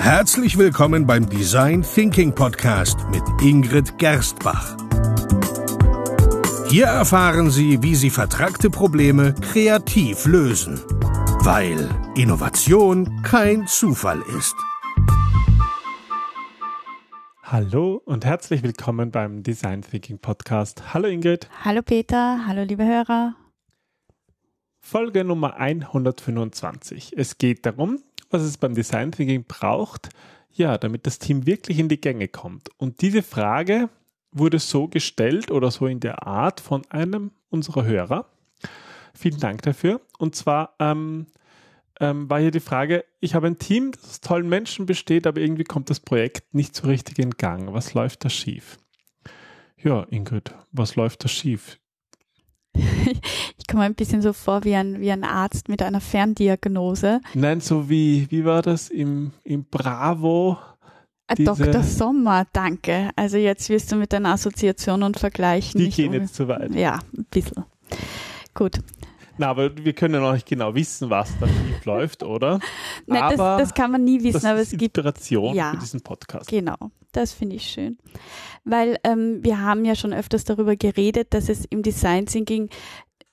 Herzlich willkommen beim Design Thinking Podcast mit Ingrid Gerstbach. Hier erfahren Sie, wie Sie vertragte Probleme kreativ lösen, weil Innovation kein Zufall ist. Hallo und herzlich willkommen beim Design Thinking Podcast. Hallo Ingrid. Hallo Peter, hallo liebe Hörer. Folge Nummer 125. Es geht darum, was es beim Design Thinking braucht, ja, damit das Team wirklich in die Gänge kommt. Und diese Frage wurde so gestellt oder so in der Art von einem unserer Hörer. Vielen Dank dafür. Und zwar ähm, ähm, war hier die Frage, ich habe ein Team, das aus tollen Menschen besteht, aber irgendwie kommt das Projekt nicht so richtig in Gang. Was läuft da schief? Ja, Ingrid, was läuft da schief? Ich komme ein bisschen so vor wie ein, wie ein Arzt mit einer Ferndiagnose. Nein, so wie, wie war das im, im Bravo? Diese- Dr. Sommer, danke. Also jetzt wirst du mit deiner Assoziation und Vergleichen. Die nicht gehen um- jetzt zu weit. Ja, ein bisschen. Gut. Na, aber wir können ja noch nicht genau wissen, was da schief läuft, oder? Nein, das, aber das kann man nie wissen, das aber ist es gibt Inspiration Ja. für diesen Podcast. Genau, das finde ich schön. Weil ähm, wir haben ja schon öfters darüber geredet, dass es im Design Thinking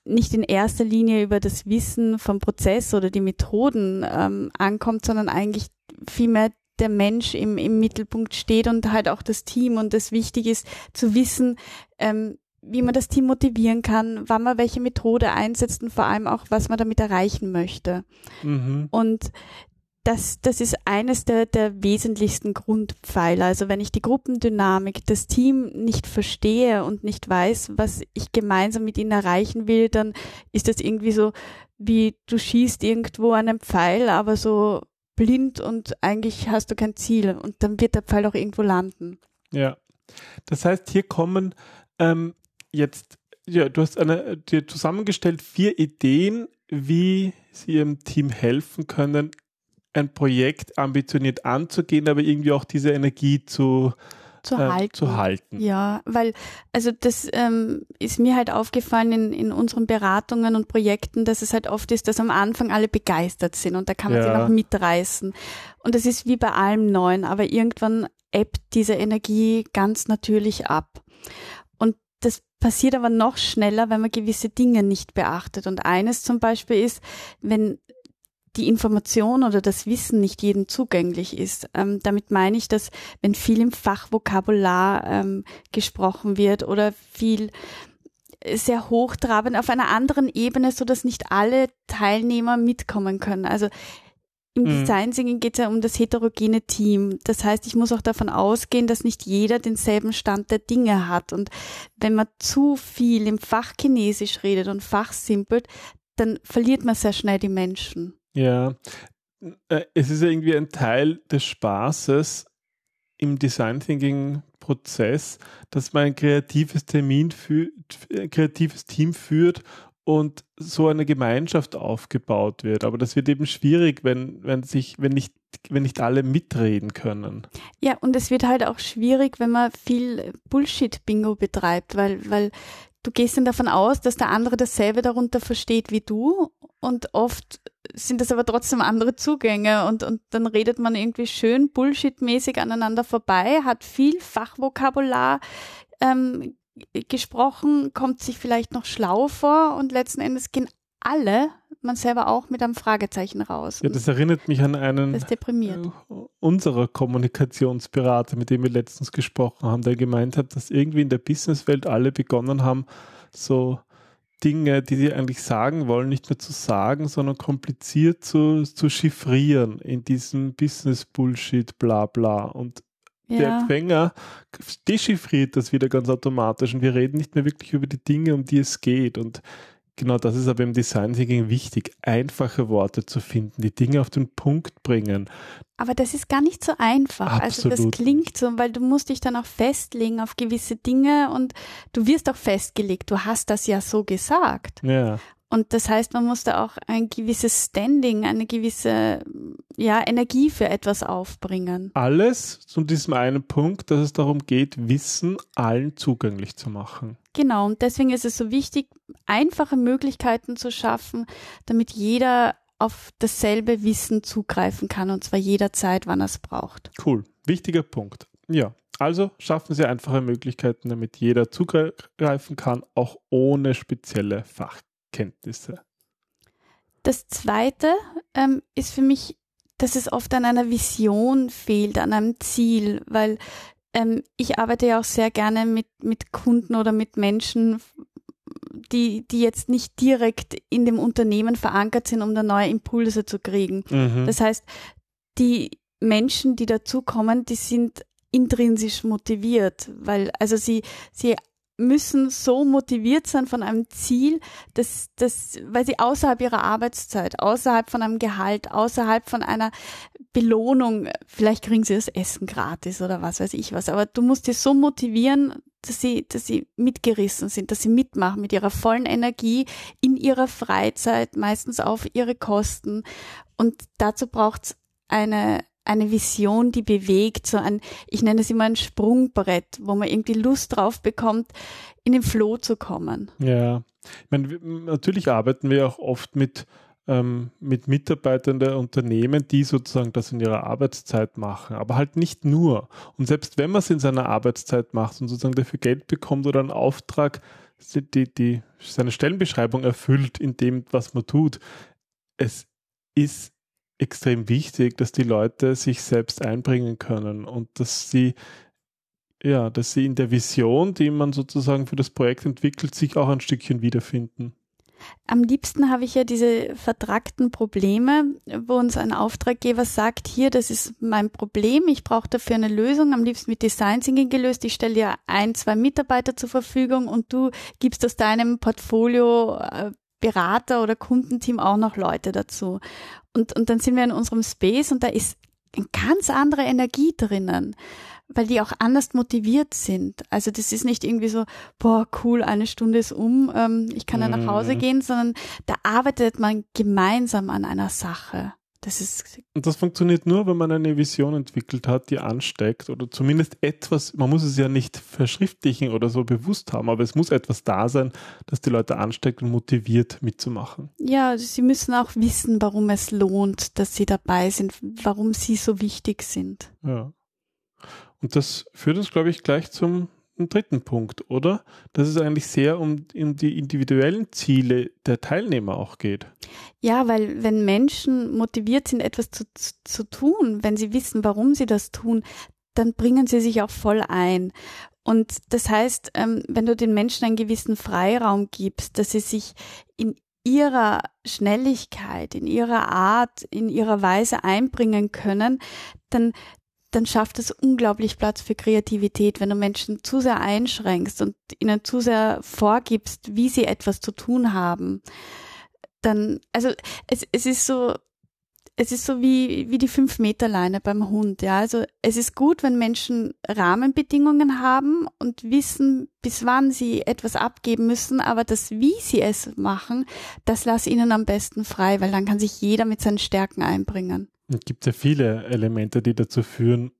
nicht in erster Linie über das Wissen vom Prozess oder die Methoden ähm, ankommt, sondern eigentlich vielmehr der Mensch im, im Mittelpunkt steht und halt auch das Team und es wichtig ist zu wissen, ähm, wie man das Team motivieren kann, wann man welche Methode einsetzt und vor allem auch, was man damit erreichen möchte. Mhm. Und das, das ist eines der, der wesentlichsten Grundpfeiler. Also wenn ich die Gruppendynamik, das Team nicht verstehe und nicht weiß, was ich gemeinsam mit ihnen erreichen will, dann ist das irgendwie so, wie du schießt irgendwo einen Pfeil, aber so blind und eigentlich hast du kein Ziel und dann wird der Pfeil auch irgendwo landen. Ja. Das heißt, hier kommen ähm, jetzt, ja, du hast eine, dir zusammengestellt vier Ideen, wie sie ihrem Team helfen können, ein Projekt ambitioniert anzugehen, aber irgendwie auch diese Energie zu, Zu äh, halten. zu halten. Ja, weil, also das ähm, ist mir halt aufgefallen in, in unseren Beratungen und Projekten, dass es halt oft ist, dass am Anfang alle begeistert sind und da kann man Ja. sie noch mitreißen. Und das ist wie bei allem Neuen, aber irgendwann ebbt diese Energie ganz natürlich ab. Passiert aber noch schneller, wenn man gewisse Dinge nicht beachtet. Und eines zum Beispiel ist, wenn die Information oder das Wissen nicht jedem zugänglich ist. Ähm, damit meine ich, dass wenn viel im Fachvokabular ähm, gesprochen wird oder viel äh, sehr hochtrabend auf einer anderen Ebene, so dass nicht alle Teilnehmer mitkommen können. Also im Mhm. Design Thinking geht es ja um das heterogene Team. Das heißt, ich muss auch davon ausgehen, dass nicht jeder denselben Stand der Dinge hat. Und wenn man zu viel im Fachchinesisch redet und fachsimpelt, dann verliert man sehr schnell die Menschen. Ja, Äh, es ist ja irgendwie ein Teil des Spaßes im Design Thinking Prozess, dass man ein kreatives Termin für, ein kreatives Team führt und so eine Gemeinschaft aufgebaut wird. Aber das wird eben schwierig, wenn, wenn sich, wenn nicht, wenn nicht alle mitreden können. Ja, und es wird halt auch schwierig, wenn man viel Bullshit-Bingo betreibt, weil, weil du gehst dann davon aus, dass der andere dasselbe darunter versteht wie du und oft sind das aber trotzdem andere Zugänge und, und dann redet man irgendwie schön Bullshit-mäßig aneinander vorbei, hat viel Fachvokabular ähm, gesprochen, kommt sich vielleicht noch schlau vor und letzten Endes gehen alle, man selber auch, mit einem Fragezeichen raus. Ja, das erinnert mich an einen äh, unserer Kommunikationsberater, mit dem wir letztens gesprochen haben, der gemeint hat, dass irgendwie in der Businesswelt alle begonnen haben, so Dinge, die sie eigentlich sagen wollen, nicht mehr zu sagen, sondern kompliziert zu, zu chiffrieren in diesem Business-Bullshit, bla bla. Und der Ja. Empfänger dechiffriert das wieder ganz automatisch und wir reden nicht mehr wirklich über die Dinge, um die es geht. Und genau das ist aber im Design Thinking wichtig, einfache Worte zu finden, die Dinge auf den Punkt bringen. Aber das ist gar nicht so einfach. Also das Absolut klingt so, weil du musst dich dann auch festlegen auf gewisse Dinge und du wirst auch festgelegt. Du hast das ja so gesagt. Ja, Und das heißt, man muss da auch ein gewisses Standing, eine gewisse ja, Energie für etwas aufbringen. alles zu diesem einen Punkt, dass es darum geht, Wissen allen zugänglich zu machen. Genau, und deswegen ist es so wichtig, einfache Möglichkeiten zu schaffen, damit jeder auf dasselbe Wissen zugreifen kann und zwar jederzeit, wann er es braucht. Cool. Wichtiger Punkt. Ja. Also schaffen Sie einfache Möglichkeiten, damit jeder zugreifen kann, auch ohne spezielle Fachkenntnisse. Das zweite ähm, ist für mich, dass es oft an einer Vision fehlt, an einem Ziel, weil ähm, ich arbeite ja auch sehr gerne mit, mit Kunden oder mit Menschen, die, die jetzt nicht direkt in dem Unternehmen verankert sind, um da neue Impulse zu kriegen. Mhm. Das heißt, die Menschen, die dazukommen, die sind intrinsisch motiviert, weil also sie sie müssen so motiviert sein von einem Ziel, dass, dass, weil sie außerhalb ihrer Arbeitszeit, außerhalb von einem Gehalt, außerhalb von einer Belohnung, vielleicht kriegen sie das Essen gratis oder was weiß ich was, aber du musst sie so motivieren, dass sie, dass sie mitgerissen sind, dass sie mitmachen mit ihrer vollen Energie in ihrer Freizeit, meistens auf ihre Kosten. Und dazu braucht's eine, eine Vision, die bewegt, so ein, ich nenne es immer ein Sprungbrett, wo man irgendwie Lust drauf bekommt, in den Flow zu kommen. Ja, ich meine, natürlich arbeiten wir auch oft mit, ähm, mit Mitarbeitern der Unternehmen, die sozusagen das in ihrer Arbeitszeit machen, aber halt nicht nur. Und selbst wenn man es in seiner Arbeitszeit macht und sozusagen dafür Geld bekommt oder einen Auftrag, die, die seine Stellenbeschreibung erfüllt in dem, was man tut, es ist extrem wichtig, dass die Leute sich selbst einbringen können und dass sie ja, dass sie in der Vision, die man sozusagen für das Projekt entwickelt, sich auch ein Stückchen wiederfinden. Am liebsten habe ich ja diese vertragten Probleme, wo uns ein Auftraggeber sagt, hier, das ist mein Problem, ich brauche dafür eine Lösung, am liebsten mit Design Thinking gelöst, ich stelle dir ein, zwei Mitarbeiter zur Verfügung und du gibst aus deinem Portfolio äh, Berater oder Kundenteam auch noch Leute dazu. Und, und dann sind wir in unserem Space und da ist eine ganz andere Energie drinnen, weil die auch anders motiviert sind. Also das ist nicht irgendwie so, boah, cool, eine Stunde ist um, ähm, ich kann dann nach Hause mhm. gehen, sondern da arbeitet man gemeinsam an einer Sache. Das ist und das funktioniert nur, wenn man eine Vision entwickelt hat, die ansteckt oder zumindest etwas, man muss es ja nicht verschriftlichen oder so bewusst haben, aber es muss etwas da sein, das die Leute ansteckt und motiviert mitzumachen. Ja, sie müssen auch wissen, warum es lohnt, dass sie dabei sind, warum sie so wichtig sind. Ja. Und das führt uns, glaube ich, gleich zum einen dritten Punkt, oder? Dass es eigentlich sehr um, um die individuellen Ziele der Teilnehmer auch geht. Ja, weil wenn Menschen motiviert sind, etwas zu, zu, tun, wenn sie wissen, warum sie das tun, dann bringen sie sich auch voll ein. Und das heißt, ähm, wenn du den Menschen einen gewissen Freiraum gibst, dass sie sich in ihrer Schnelligkeit, in ihrer Art, in ihrer Weise einbringen können, dann dann schafft es unglaublich Platz für Kreativität, wenn du Menschen zu sehr einschränkst und ihnen zu sehr vorgibst, wie sie etwas zu tun haben. Dann, also es, es ist so, es ist so wie, wie die Fünf-Meter-Leine beim Hund, ja. Also es ist gut, wenn Menschen Rahmenbedingungen haben und wissen, bis wann sie etwas abgeben müssen, aber das, wie sie es machen, das lass ihnen am besten frei, weil dann kann sich jeder mit seinen Stärken einbringen. Es gibt ja viele Elemente, die dazu führen,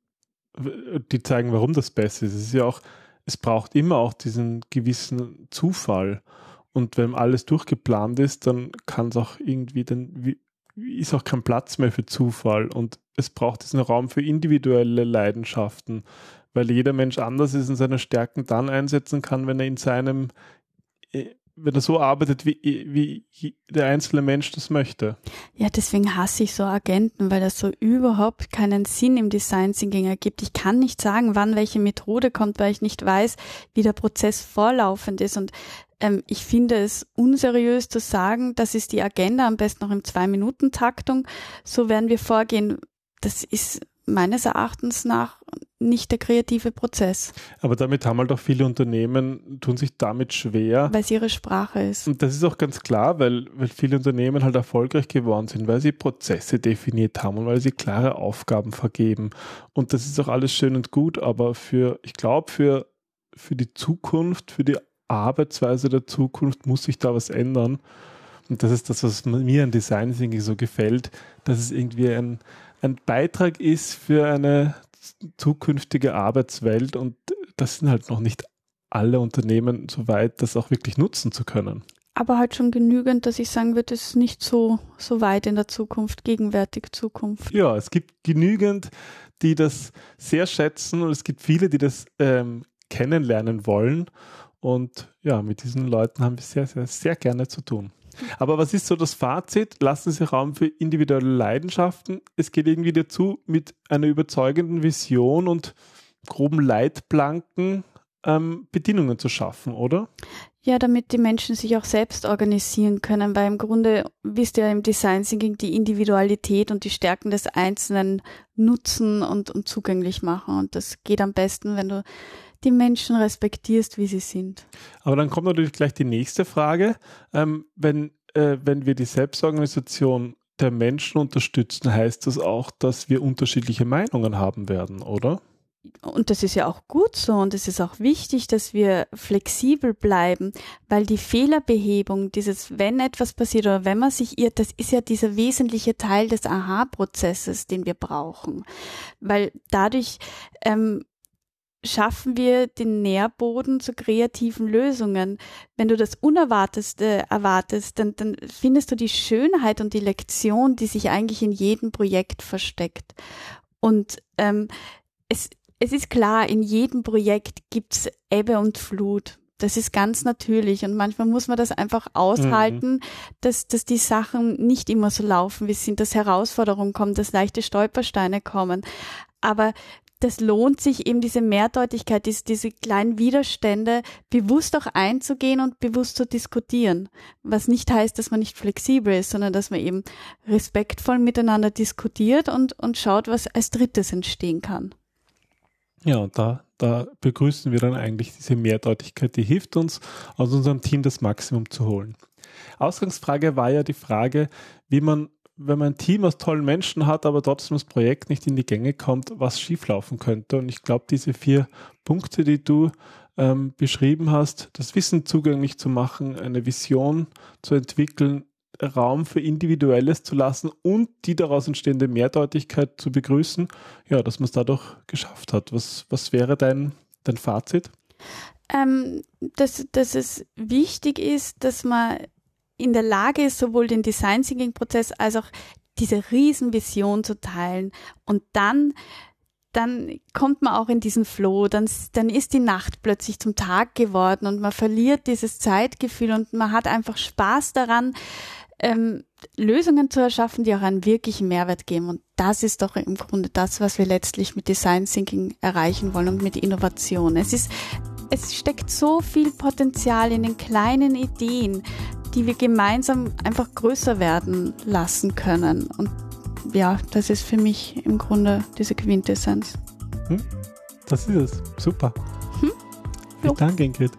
die zeigen, warum das besser ist. Es ist ja auch, es braucht immer auch diesen gewissen Zufall. Und wenn alles durchgeplant ist, dann kann es auch irgendwie, dann ist auch kein Platz mehr für Zufall. Und es braucht diesen Raum für individuelle Leidenschaften, weil jeder Mensch anders ist und seine Stärken dann einsetzen kann, wenn er in seinem äh, wenn er so arbeitet, wie, wie der einzelne Mensch das möchte. Ja, deswegen hasse ich so Agenten, weil das so überhaupt keinen Sinn im Design Thinking ergibt. Ich kann nicht sagen, wann welche Methode kommt, weil ich nicht weiß, wie der Prozess vorlaufend ist. Und ähm, ich finde es unseriös zu sagen, das ist die Agenda, am besten noch in Zwei-Minuten-Taktung. So werden wir vorgehen. Das ist meines Erachtens nach nicht der kreative Prozess. Aber damit haben halt auch viele Unternehmen, tun sich damit schwer. Weil es ihre Sprache ist. Und das ist auch ganz klar, weil, weil viele Unternehmen halt erfolgreich geworden sind, weil sie Prozesse definiert haben und weil sie klare Aufgaben vergeben. Und das ist auch alles schön und gut, aber für, ich glaube, für, für die Zukunft, für die Arbeitsweise der Zukunft muss sich da was ändern. Und das ist das, was mir an Design Thinking so gefällt, dass es irgendwie ein, ein Beitrag ist für eine zukünftige Arbeitswelt und das sind halt noch nicht alle Unternehmen so weit, das auch wirklich nutzen zu können. aber halt schon genügend, dass ich sagen würde, es ist nicht so, so weit in der Zukunft, gegenwärtig Zukunft. Ja, es gibt genügend, die das sehr schätzen und es gibt viele, die das ähm, kennenlernen wollen. Und ja, mit diesen Leuten haben wir sehr, sehr, sehr gerne zu tun. Aber was ist so das Fazit? Lassen Sie Raum für individuelle Leidenschaften. Es geht irgendwie dazu, mit einer überzeugenden Vision und groben Leitplanken ähm, Bedingungen zu schaffen, oder? Ja, damit die Menschen sich auch selbst organisieren können, weil im Grunde wisst ihr im Design Thinking die Individualität und die Stärken des Einzelnen nutzen und, und zugänglich machen. Und das geht am besten, wenn du die Menschen respektierst, wie sie sind. Aber dann kommt natürlich gleich die nächste Frage. Ähm, wenn, äh, wenn wir die Selbstorganisation der Menschen unterstützen, heißt das auch, dass wir unterschiedliche Meinungen haben werden, oder? und das ist ja auch gut so und es ist auch wichtig, dass wir flexibel bleiben, weil die Fehlerbehebung, dieses, wenn etwas passiert oder wenn man sich irrt, das ist ja dieser wesentliche Teil des Aha-Prozesses, den wir brauchen, weil dadurch ähm, schaffen wir den Nährboden zu kreativen Lösungen. Wenn du das Unerwarteste erwartest, dann, dann findest du die Schönheit und die Lektion, die sich eigentlich in jedem Projekt versteckt. Und ähm, es, es ist klar, in jedem Projekt gibt's Ebbe und Flut. Das ist ganz natürlich und manchmal muss man das einfach aushalten, mhm. dass, dass die Sachen nicht immer so laufen, wie es sind, dass Herausforderungen kommen, dass leichte Stolpersteine kommen. Aber das lohnt sich eben diese Mehrdeutigkeit, diese, diese kleinen Widerstände bewusst auch einzugehen und bewusst zu diskutieren. Was nicht heißt, dass man nicht flexibel ist, sondern dass man eben respektvoll miteinander diskutiert und, und schaut, was als drittes entstehen kann. Ja, und da, da begrüßen wir dann eigentlich diese Mehrdeutigkeit, die hilft uns, aus unserem Team das Maximum zu holen. Ausgangsfrage war ja die Frage, wie man, wenn man ein Team aus tollen Menschen hat, aber trotzdem das Projekt nicht in die Gänge kommt, was schieflaufen könnte. Und ich glaube, diese vier Punkte, die du ähm, beschrieben hast, das Wissen zugänglich zu machen, eine Vision zu entwickeln, Raum für Individuelles zu lassen und die daraus entstehende Mehrdeutigkeit zu begrüßen, ja, dass man es dadurch geschafft hat. Was, was wäre dein, dein Fazit? Ähm, dass, dass es wichtig ist, dass man in der Lage ist, sowohl den Design Thinking Prozess als auch diese Riesenvision zu teilen und dann dann kommt man auch in diesen Flow, dann, dann ist die Nacht plötzlich zum Tag geworden und man verliert dieses Zeitgefühl und man hat einfach Spaß daran, ähm, Lösungen zu erschaffen, die auch einen wirklichen Mehrwert geben. Und das ist doch im Grunde das, was wir letztlich mit Design Thinking erreichen wollen und mit Innovation. Es ist, es steckt so viel Potenzial in den kleinen Ideen, die wir gemeinsam einfach größer werden lassen können. Und ja, das ist für mich im Grunde diese Quintessenz. Hm? Das ist es. Super. Hm? Vielen Dank, Ingrid.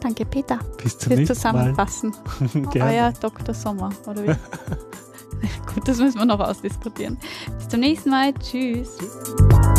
Danke, Peter. Bis zum nächsten Zusammenfassen. Euer Dr. Sommer, oder wie? Gut, das müssen wir noch ausdiskutieren. Bis zum nächsten Mal. Tschüss. Tschüss.